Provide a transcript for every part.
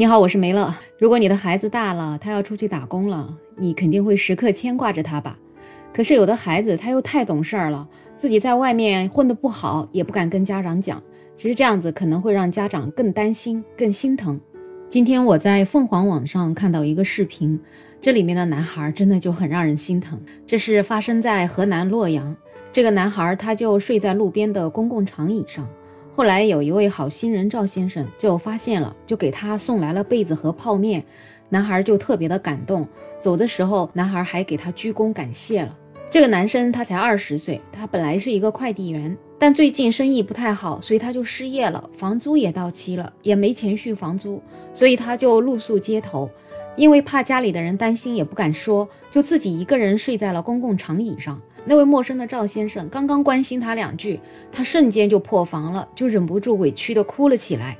你好，我是梅乐。如果你的孩子大了，他要出去打工了，你肯定会时刻牵挂着他吧？可是有的孩子他又太懂事儿了，自己在外面混得不好，也不敢跟家长讲。其实这样子可能会让家长更担心、更心疼。今天我在凤凰网上看到一个视频，这里面的男孩真的就很让人心疼。这是发生在河南洛阳，这个男孩他就睡在路边的公共长椅上。后来有一位好心人赵先生就发现了，就给他送来了被子和泡面，男孩就特别的感动。走的时候，男孩还给他鞠躬感谢了。这个男生他才二十岁，他本来是一个快递员，但最近生意不太好，所以他就失业了，房租也到期了，也没钱续房租，所以他就露宿街头。因为怕家里的人担心，也不敢说，就自己一个人睡在了公共长椅上。那位陌生的赵先生刚刚关心他两句，他瞬间就破防了，就忍不住委屈的哭了起来。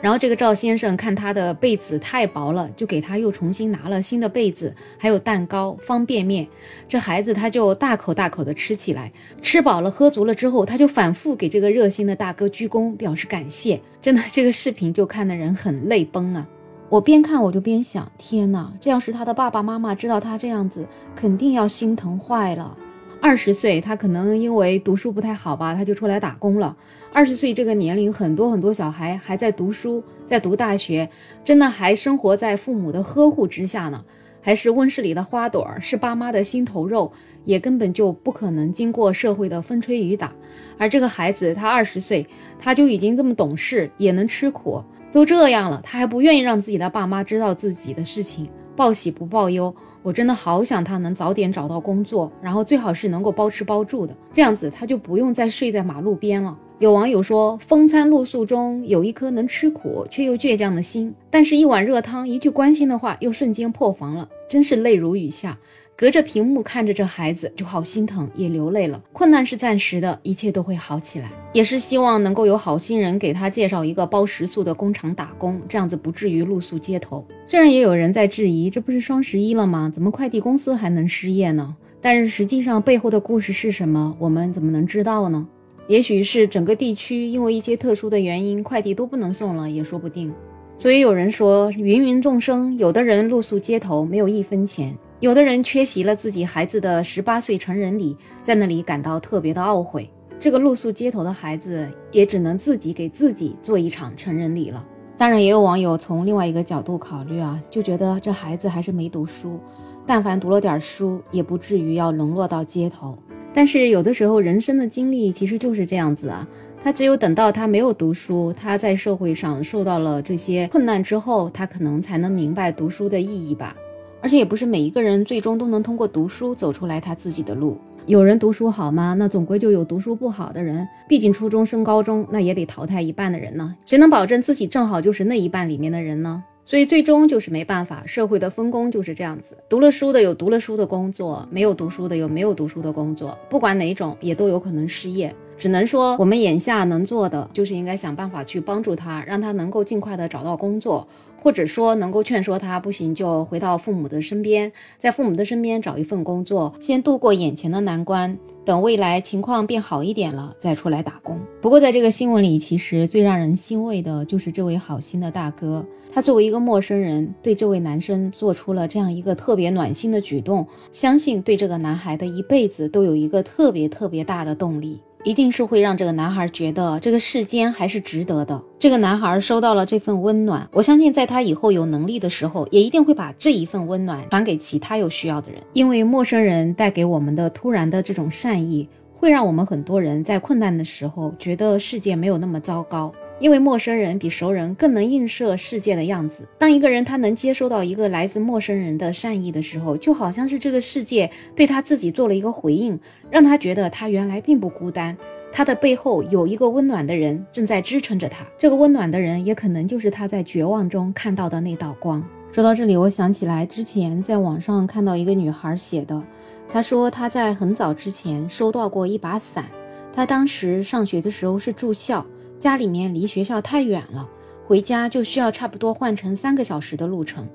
然后这个赵先生看他的被子太薄了，就给他又重新拿了新的被子，还有蛋糕、方便面。这孩子他就大口大口的吃起来，吃饱了喝足了之后，他就反复给这个热心的大哥鞠躬表示感谢。真的，这个视频就看的人很泪崩啊！我边看我就边想，天哪，这要是他的爸爸妈妈知道他这样子，肯定要心疼坏了。二十岁，他可能因为读书不太好吧，他就出来打工了。二十岁这个年龄，很多很多小孩还在读书，在读大学，真的还生活在父母的呵护之下呢，还是温室里的花朵，是爸妈的心头肉，也根本就不可能经过社会的风吹雨打。而这个孩子，他二十岁，他就已经这么懂事，也能吃苦，都这样了，他还不愿意让自己的爸妈知道自己的事情。报喜不报忧，我真的好想他能早点找到工作，然后最好是能够包吃包住的，这样子他就不用再睡在马路边了。有网友说，风餐露宿中有一颗能吃苦却又倔强的心，但是一碗热汤，一句关心的话，又瞬间破防了，真是泪如雨下。隔着屏幕看着这孩子就好心疼，也流泪了。困难是暂时的，一切都会好起来。也是希望能够有好心人给他介绍一个包食宿的工厂打工，这样子不至于露宿街头。虽然也有人在质疑，这不是双十一了吗？怎么快递公司还能失业呢？但是实际上背后的故事是什么，我们怎么能知道呢？也许是整个地区因为一些特殊的原因，快递都不能送了，也说不定。所以有人说，芸芸众生，有的人露宿街头，没有一分钱。有的人缺席了自己孩子的十八岁成人礼，在那里感到特别的懊悔。这个露宿街头的孩子也只能自己给自己做一场成人礼了。当然，也有网友从另外一个角度考虑啊，就觉得这孩子还是没读书，但凡读了点书，也不至于要沦落到街头。但是有的时候，人生的经历其实就是这样子啊，他只有等到他没有读书，他在社会上受到了这些困难之后，他可能才能明白读书的意义吧。而且也不是每一个人最终都能通过读书走出来他自己的路。有人读书好吗？那总归就有读书不好的人。毕竟初中升高中，那也得淘汰一半的人呢。谁能保证自己正好就是那一半里面的人呢？所以最终就是没办法，社会的分工就是这样子。读了书的有读了书的工作，没有读书的有没有读书的工作。不管哪种，也都有可能失业。只能说，我们眼下能做的，就是应该想办法去帮助他，让他能够尽快的找到工作。或者说能够劝说他不行就回到父母的身边，在父母的身边找一份工作，先度过眼前的难关，等未来情况变好一点了再出来打工。不过在这个新闻里，其实最让人欣慰的就是这位好心的大哥，他作为一个陌生人，对这位男生做出了这样一个特别暖心的举动，相信对这个男孩的一辈子都有一个特别特别大的动力。一定是会让这个男孩觉得这个世间还是值得的。这个男孩收到了这份温暖，我相信在他以后有能力的时候，也一定会把这一份温暖传给其他有需要的人。因为陌生人带给我们的突然的这种善意，会让我们很多人在困难的时候觉得世界没有那么糟糕。因为陌生人比熟人更能映射世界的样子。当一个人他能接收到一个来自陌生人的善意的时候，就好像是这个世界对他自己做了一个回应，让他觉得他原来并不孤单，他的背后有一个温暖的人正在支撑着他。这个温暖的人也可能就是他在绝望中看到的那道光。说到这里，我想起来之前在网上看到一个女孩写的，她说她在很早之前收到过一把伞，她当时上学的时候是住校。家里面离学校太远了，回家就需要差不多换成三个小时的路程。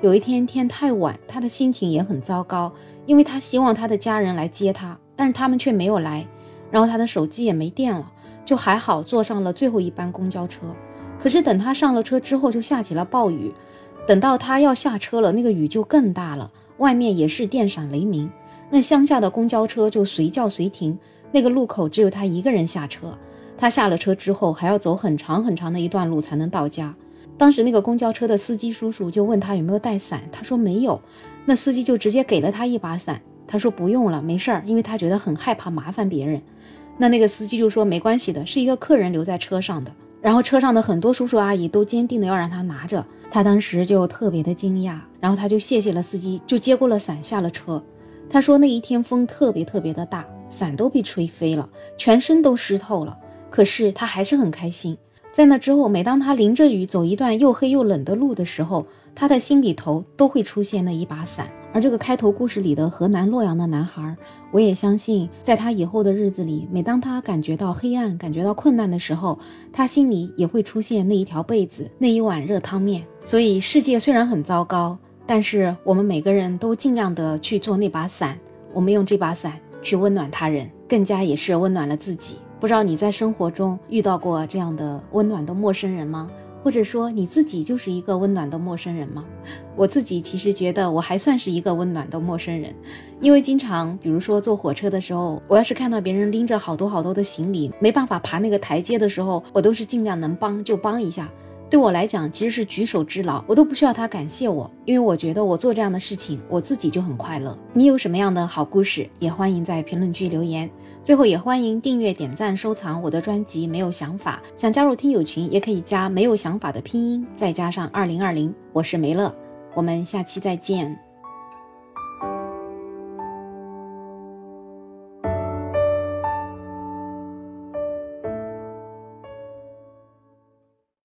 有一天天太晚，他的心情也很糟糕，因为他希望他的家人来接他，但是他们却没有来。然后他的手机也没电了，就还好坐上了最后一班公交车。可是等他上了车之后，就下起了暴雨。等到他要下车了，那个雨就更大了，外面也是电闪雷鸣。那乡下的公交车就随叫随停，那个路口只有他一个人下车。他下了车之后，还要走很长很长的一段路才能到家。当时那个公交车的司机叔叔就问他有没有带伞，他说没有。那司机就直接给了他一把伞，他说不用了，没事儿，因为他觉得很害怕麻烦别人。那那个司机就说没关系的，是一个客人留在车上的。然后车上的很多叔叔阿姨都坚定的要让他拿着，他当时就特别的惊讶，然后他就谢谢了司机，就接过了伞下了车。他说那一天风特别特别的大，伞都被吹飞了，全身都湿透了。可是他还是很开心。在那之后，每当他淋着雨走一段又黑又冷的路的时候，他的心里头都会出现那一把伞。而这个开头故事里的河南洛阳的男孩，我也相信，在他以后的日子里，每当他感觉到黑暗、感觉到困难的时候，他心里也会出现那一条被子、那一碗热汤面。所以，世界虽然很糟糕，但是我们每个人都尽量的去做那把伞，我们用这把伞去温暖他人，更加也是温暖了自己。不知道你在生活中遇到过这样的温暖的陌生人吗？或者说你自己就是一个温暖的陌生人吗？我自己其实觉得我还算是一个温暖的陌生人，因为经常，比如说坐火车的时候，我要是看到别人拎着好多好多的行李，没办法爬那个台阶的时候，我都是尽量能帮就帮一下。对我来讲，其实是举手之劳，我都不需要他感谢我，因为我觉得我做这样的事情，我自己就很快乐。你有什么样的好故事，也欢迎在评论区留言。最后，也欢迎订阅、点赞、收藏我的专辑。没有想法，想加入听友群，也可以加没有想法的拼音，再加上二零二零。我是梅乐，我们下期再见。